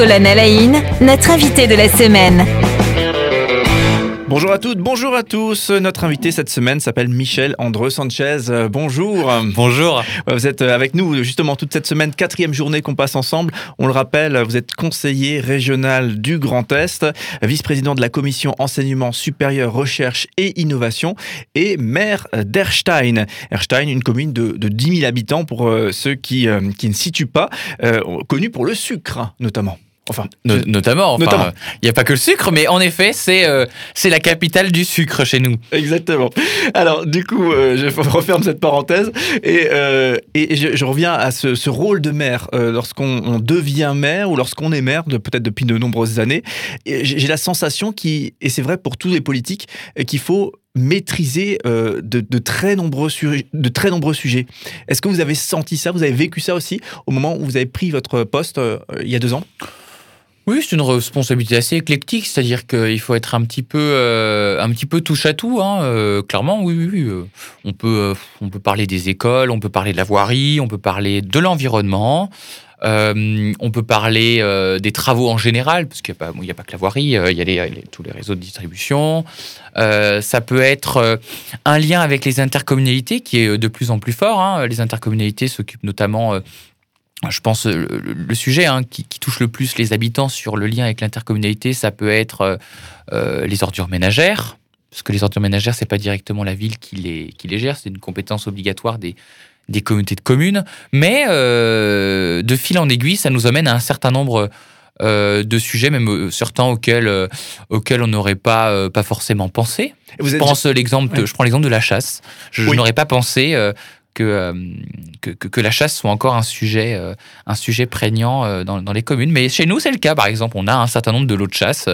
Colonel Aïn, notre invité de la semaine. Bonjour à toutes, bonjour à tous. Notre invité cette semaine s'appelle Michel André Sanchez. Euh, bonjour. Bonjour. Vous êtes euh, avec nous justement toute cette semaine, quatrième journée qu'on passe ensemble. On le rappelle, vous êtes conseiller régional du Grand Est, vice-président de la commission enseignement supérieur, recherche et innovation et maire d'Erstein. Erstein, une commune de, de 10 000 habitants pour euh, ceux qui, qui ne situent pas, connue pour le sucre notamment. Enfin, notamment. Il n'y a pas que le sucre, mais en effet, c'est euh, c'est la capitale du sucre chez nous. Exactement. Alors, du coup, euh, je referme cette parenthèse et, euh, et je, reviens à ce, rôle de maire lorsqu'on devient maire ou lorsqu'on est maire, peut-être depuis de nombreuses années. J'ai la sensation qui, et c'est vrai pour tous les politiques, qu'il faut maîtriser de, de, très nombreux de très nombreux sujets. Est-ce que vous avez senti ça, vous avez vécu ça aussi au moment où vous avez pris votre poste il y a deux ans? C'est une responsabilité assez éclectique, c'est-à-dire qu'il faut être un petit peu, euh, un petit peu touche à tout. Hein, euh, clairement, oui. Euh, on peut, on peut parler des écoles, on peut parler de la voirie, on peut parler de l'environnement. on peut parler des travaux en général, parce qu'il n'y a, pas que la voirie, il y a tous les réseaux de distribution. ça peut être un lien avec les intercommunalités qui est de plus en plus fort. Hein. Les intercommunalités s'occupent notamment je pense euh, le, sujet hein, qui, touche le plus les habitants sur le lien avec l'intercommunalité, ça peut être euh, euh, les ordures ménagères, parce que les ordures ménagères, c'est pas directement la ville qui les, qui les gère, c'est une compétence obligatoire des, des communautés de communes. Mais de fil en aiguille, ça nous amène à un certain nombre de sujets, même certains auxquels, auxquels on n'aurait pas, pas forcément pensé. je, pense l'exemple je prends l'exemple de la chasse. Je, je n'aurais pas pensé euh, que, que, la chasse soit encore un sujet, euh, un sujet prégnant euh, dans, dans, les communes. Mais chez nous, c'est le cas. Par exemple, on a un certain nombre de lots de chasse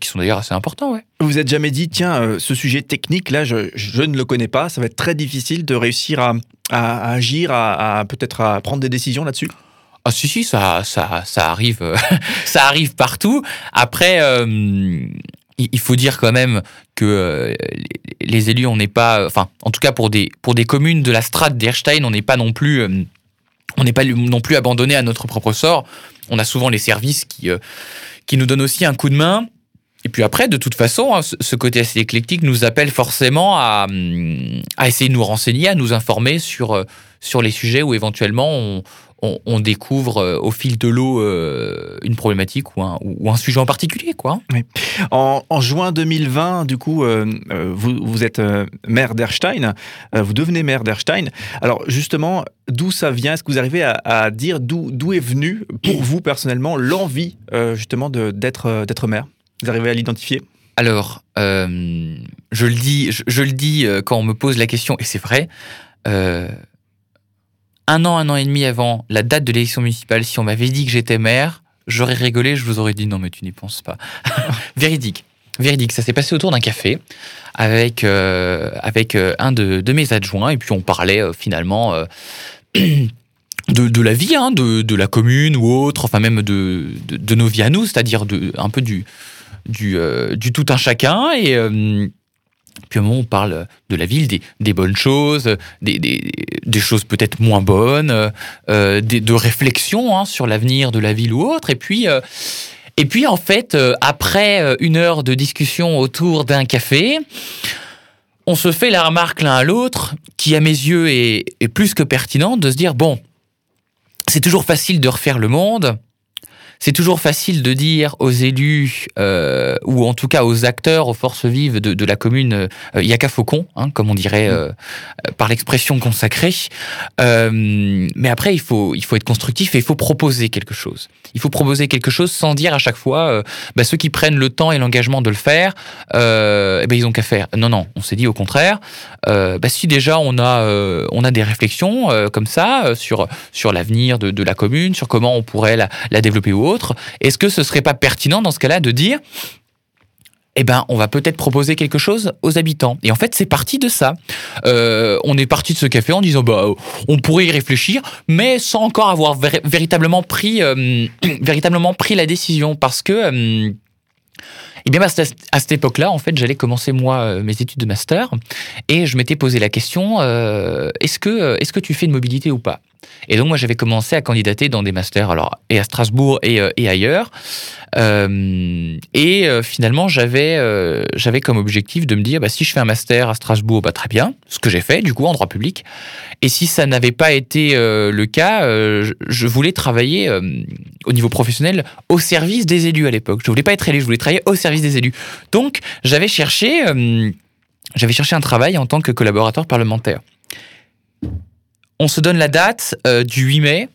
qui sont d'ailleurs assez importants. Ouais. Vous êtes jamais dit, tiens, ce sujet technique, là, je, je, ne le connais pas, ça va être très difficile de réussir à, à, agir, à, peut-être à prendre des décisions là-dessus ah si si ça ça ça arrive ça arrive partout après il faut dire quand même que euh, les élus, on n'est pas, enfin, en tout cas pour des, pour des communes de la strate d'Erstein, on n'est pas non plus, euh, on n'est pas non plus abandonné à notre propre sort. On a souvent les services qui, euh, qui nous donnent aussi un coup de main. Et puis après, de toute façon, hein, ce côté assez éclectique nous appelle forcément à, à essayer de nous renseigner, à nous informer sur, sur les sujets où éventuellement on, on, découvre euh, au fil de l'eau euh, une problématique ou un, ou un, sujet en particulier. Quoi. En, juin 2020, du coup, euh, vous, vous, êtes maire d'Erstein, vous devenez maire d'Erstein. Alors justement, d'où ça vient? Est-ce que vous arrivez à, dire d'où est venue pour vous personnellement l'envie justement d'être maire? Vous arrivez à l'identifier? Alors, je le dis, je, le dis quand on me pose la question, et c'est vrai, un an, un an et demi avant la date de l'élection municipale, si on m'avait dit que j'étais maire, j'aurais rigolé, je vous aurais dit non, mais tu n'y penses pas. Véridique. Véridique, ça s'est passé autour d'un café avec, euh, euh, un de, mes adjoints, et puis on parlait euh, finalement de, la vie, hein, de, la commune ou autre, enfin même de, de, nos vies à nous, c'est-à-dire un peu du, du, du tout un chacun. Et, puis moment où on parle de la ville, des, bonnes choses, des, des, choses peut-être moins bonnes, euh, de réflexion hein, sur l'avenir de la ville ou autre. Et puis, euh, et puis en fait, euh, après une heure de discussion autour d'un café, on se fait la remarque l'un à l'autre, qui à mes yeux est, est plus que pertinente, de se dire, bon, c'est toujours facile de refaire le monde, c'est toujours facile de dire aux élus, euh, ou en tout cas aux acteurs, aux forces vives de, la commune, euh, il n'y a qu'à faucon, hein, comme on dirait euh, par l'expression consacrée. mais après, il faut, il faut être constructif et il faut proposer quelque chose. Il faut proposer quelque chose sans dire à chaque fois, bah, ceux qui prennent le temps et l'engagement de le faire, eh ben, ils ont qu'à faire. Non, non, on s'est dit au contraire, bah, si déjà on a, on a des réflexions comme ça sur, sur l'avenir de, la commune, sur comment on pourrait la, la développer ou est-ce que ce serait pas pertinent dans ce cas-là de dire eh ben, on va peut-être proposer quelque chose aux habitants. Et en fait, c'est parti de ça. Euh, on est parti de ce café en disant, bah, on pourrait y réfléchir, mais sans encore avoir véritablement pris, euh, véritablement pris la décision, parce que. Euh, eh bien, à cette époque-là, en fait, j'allais commencer moi mes études de master et je m'étais posé la question est-ce que, est-ce que tu fais de mobilité ou pas? Et donc moi j'avais commencé à candidater dans des masters, alors et à Strasbourg et, euh, ailleurs. Euh, et euh, finalement j'avais j'avais comme objectif de me dire bah, si je fais un master à Strasbourg, bah, très bien, ce que j'ai fait du coup en droit public. Et si ça n'avait pas été le cas, je, voulais travailler au niveau professionnel au service des élus à l'époque. Je voulais pas être élu, je voulais travailler au service des élus. Donc j'avais cherché j'avais cherché un travail en tant que collaborateur parlementaire. On se donne la date euh, du 8 mai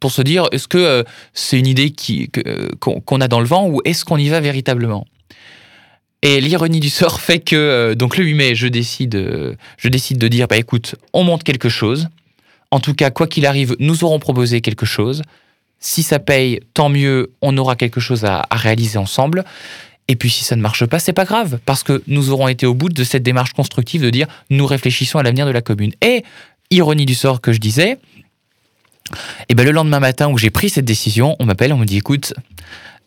pour se dire est-ce que euh, c'est une idée euh, qu'on a dans le vent ou est-ce qu'on y va véritablement? Et l'ironie du sort fait que donc le 8 mai, je décide, je décide de dire bah écoute, on monte quelque chose. En tout cas, quoi qu'il arrive, nous aurons proposé quelque chose. Si ça paye, tant mieux, on aura quelque chose à, à réaliser ensemble. Et puis si ça ne marche pas, c'est pas grave, parce que nous aurons été au bout de cette démarche constructive de dire nous réfléchissons à l'avenir de la commune. Et ironie du sort que je disais, et ben le lendemain matin où j'ai pris cette décision, on m'appelle, on me dit écoute,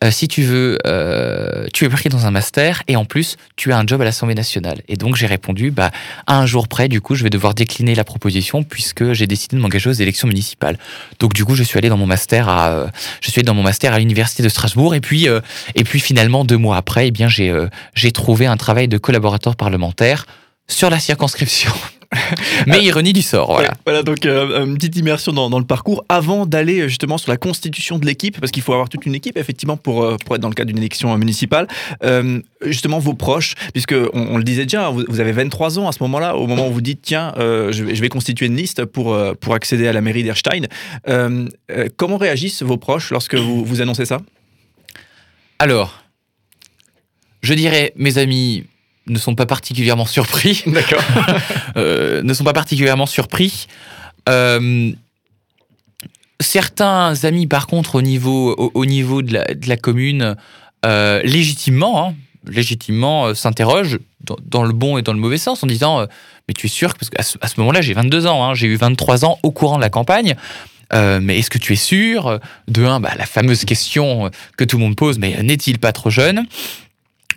euh, si tu veux, euh, tu es pris dans un master et en plus tu as un job à l'Assemblée nationale. Et donc j'ai répondu bah à un jour près, du coup je vais devoir décliner la proposition puisque j'ai décidé de m'engager aux élections municipales. Donc du coup je suis allé dans mon master à, euh, je suis allé dans mon master à l'université de Strasbourg et puis et puis finalement deux mois après, eh bien j'ai j'ai trouvé un travail de collaborateur parlementaire sur la circonscription. Mais ironie du sort, voilà. Ouais, voilà, donc euh, une petite immersion dans, dans le parcours avant d'aller justement sur la constitution de l'équipe, parce qu'il faut avoir toute une équipe effectivement pour, euh, pour être dans le cadre d'une élection euh, municipale. Euh, justement, vos proches, puisque on, on le disait déjà, vous, vous avez 23 ans à ce moment-là, au moment où vous dites tiens, je, vais, je vais constituer une liste pour, pour accéder à la mairie d'Erstein. Comment réagissent vos proches lorsque vous, vous annoncez ça? Alors, je dirais, mes amis ne sont pas particulièrement surpris. D'accord. euh, ne sont pas particulièrement surpris. Euh, certains amis, par contre, au niveau, au, au niveau de, la, de la commune, euh, légitimement, hein, légitimement s'interrogent dans, dans le bon et dans le mauvais sens en disant Mais tu es sûr Parce qu'à ce, moment-là, j'ai 22 ans, hein, j'ai eu 23 ans au courant de la campagne. Euh, mais est-ce que tu es sûr? De un, bah, la fameuse question que tout le monde pose, mais n'est-il pas trop jeune?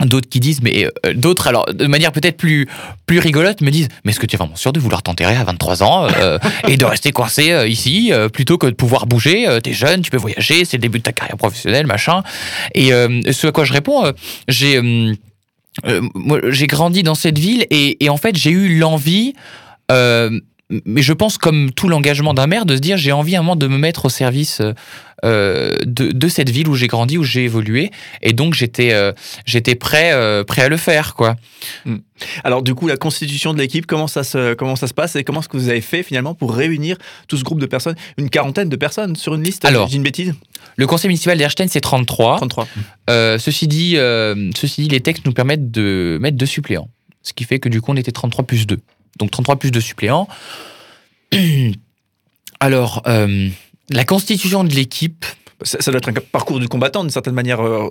D'autres qui disent, mais euh, d'autres, alors de manière peut-être plus, plus rigolote, me disent Mais est-ce que tu es vraiment sûr de vouloir t'enterrer à 23 ans euh, et de rester coincé euh, ici plutôt que de pouvoir bouger T'es jeune, tu peux voyager, c'est le début de ta carrière professionnelle, machin. Et ce à quoi je réponds, j'ai. j'ai grandi dans cette ville et, en fait, j'ai eu l'envie, mais je pense comme tout l'engagement d'un maire, de se dire j'ai envie à un moment de me mettre au service euh, de, de cette ville où j'ai grandi, où j'ai évolué, et donc j'étais euh, j'étais prêt euh, prêt à le faire, quoi. Alors du coup, la constitution de l'équipe, comment ça se comment ça se passe et comment est-ce que vous avez fait finalement pour réunir tout ce groupe de personnes, une quarantaine de personnes sur une liste Alors. Une bêtise? Le conseil municipal d'Erstein, c'est 33. 33. Euh, ceci, dit, euh, ceci dit, les textes nous permettent de mettre deux suppléants. Ce qui fait que du coup, on était 33 plus 2. Donc 33 plus 2 suppléants. Alors, euh, la constitution de l'équipe, Ça, ça doit être un parcours du combattant d'une certaine manière, euh,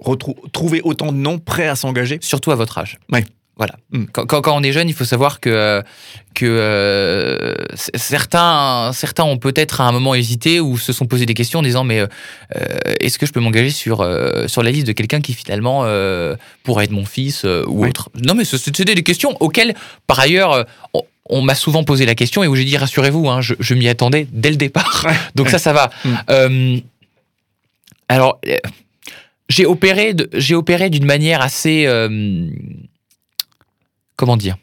trouver autant de noms prêts à s'engager. surtout à votre âge. Ouais. Voilà. Mm. Quand, quand- quand on est jeune, il faut savoir que, euh, que euh, certains, certains ont peut-être à un moment hésité ou se sont posé des questions en disant mais euh, est-ce que je peux m'engager sur, euh, sur la liste de quelqu'un qui finalement pourrait être mon fils ou Oui. autre? Non mais ce- c'était des questions auxquelles par ailleurs on, on m'a souvent posé la question et où j'ai dit rassurez-vous, hein, je, je m'y attendais dès le départ. Donc ça, ça va. Mm. Euh, alors, euh, j'ai opéré, de- j'ai opéré d'une manière assez, euh, comment dire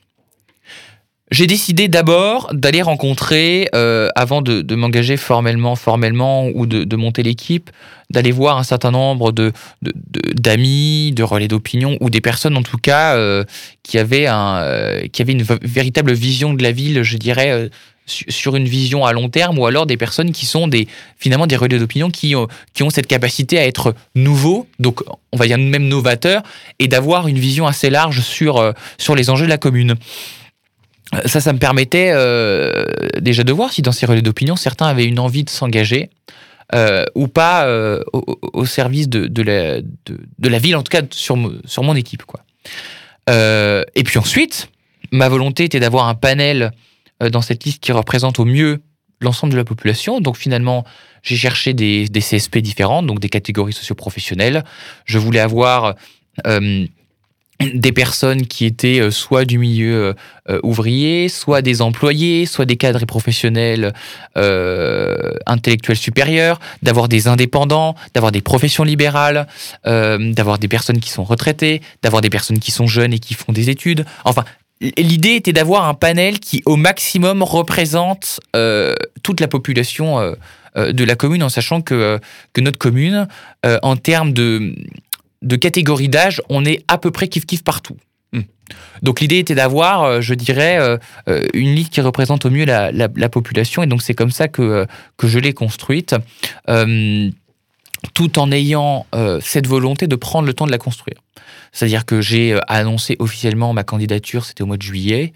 J'ai décidé d'abord d'aller rencontrer, euh, avant de, de m'engager formellement, formellement ou de, de monter l'équipe, d'aller voir un certain nombre de d'amis, de, relais d'opinion ou des personnes en tout cas euh, qui avaient un, euh, qui avaient une véritable vision de la ville, je dirais. euh, su- sur une vision à long terme ou alors des personnes qui sont des finalement des relais d'opinion qui ont, qui ont cette capacité à être nouveaux donc on va dire même novateurs et d'avoir une vision assez large sur euh, sur les enjeux de la commune Euh, ça ça me permettait euh, déjà de voir si dans ces relais d'opinion certains avaient une envie de s'engager euh, ou pas euh, au, service de, la, ville en tout cas sur, mo- sur mon équipe et puis ensuite ma volonté était d'avoir un panel dans cette liste qui représente au mieux l'ensemble de la population. Donc finalement, j'ai cherché des, CSP différentes, donc des catégories socioprofessionnelles. Je voulais avoir des personnes qui étaient euh, soit du milieu euh, ouvrier, soit des employés, soit des cadres et professionnels euh, intellectuels supérieurs, d'avoir des indépendants, d'avoir des professions libérales, d'avoir des personnes qui sont retraitées, d'avoir des personnes qui sont jeunes et qui font des études. Enfin, l'idée était d'avoir un panel qui au maximum représente toute la population de la commune, en sachant que notre commune, en termes de de catégorie d'âge, on est à peu près kiff-kiff partout. Hmm. Donc l'idée était d'avoir, euh, je dirais, euh, euh, une liste qui représente au mieux la, population, et donc c'est comme ça que, que je l'ai construite, tout en ayant cette volonté de prendre le temps de la construire. C'est-à-dire que j'ai annoncé officiellement ma candidature, c'était au mois de juillet.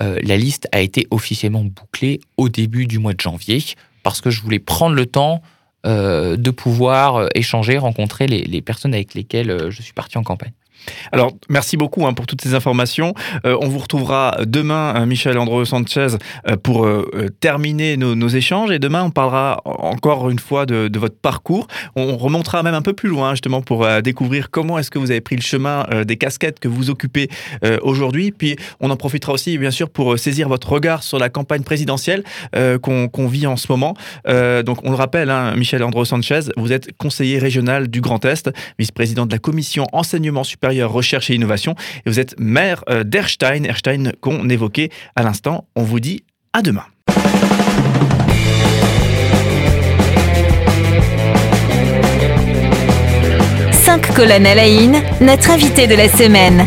la liste a été officiellement bouclée au début du mois de janvier, parce que je voulais prendre le temps de pouvoir euh, échanger, rencontrer les, personnes avec lesquelles euh, je suis parti en campagne. Alors, merci beaucoup hein, pour toutes ces informations. Euh, on vous retrouvera demain, hein, Michel Andro Sanchez, euh, pour euh, terminer nos, échanges. Et demain, on parlera encore une fois de, votre parcours. On remontera même un peu plus loin, justement, pour découvrir comment est-ce que vous avez pris le chemin des casquettes que vous occupez aujourd'hui. Puis, on en profitera aussi, bien sûr, pour saisir votre regard sur la campagne présidentielle qu'on vit en ce moment. donc, on le rappelle, hein, Michel Andro Sanchez, vous êtes conseiller régional du Grand Est, vice-président de la commission enseignement supérieur recherche et innovation. Et vous êtes maire euh, d'Erstein, Erstein qu'on évoquait à l'instant. On vous dit à demain. Cinq colonnes à la notre invité de la semaine.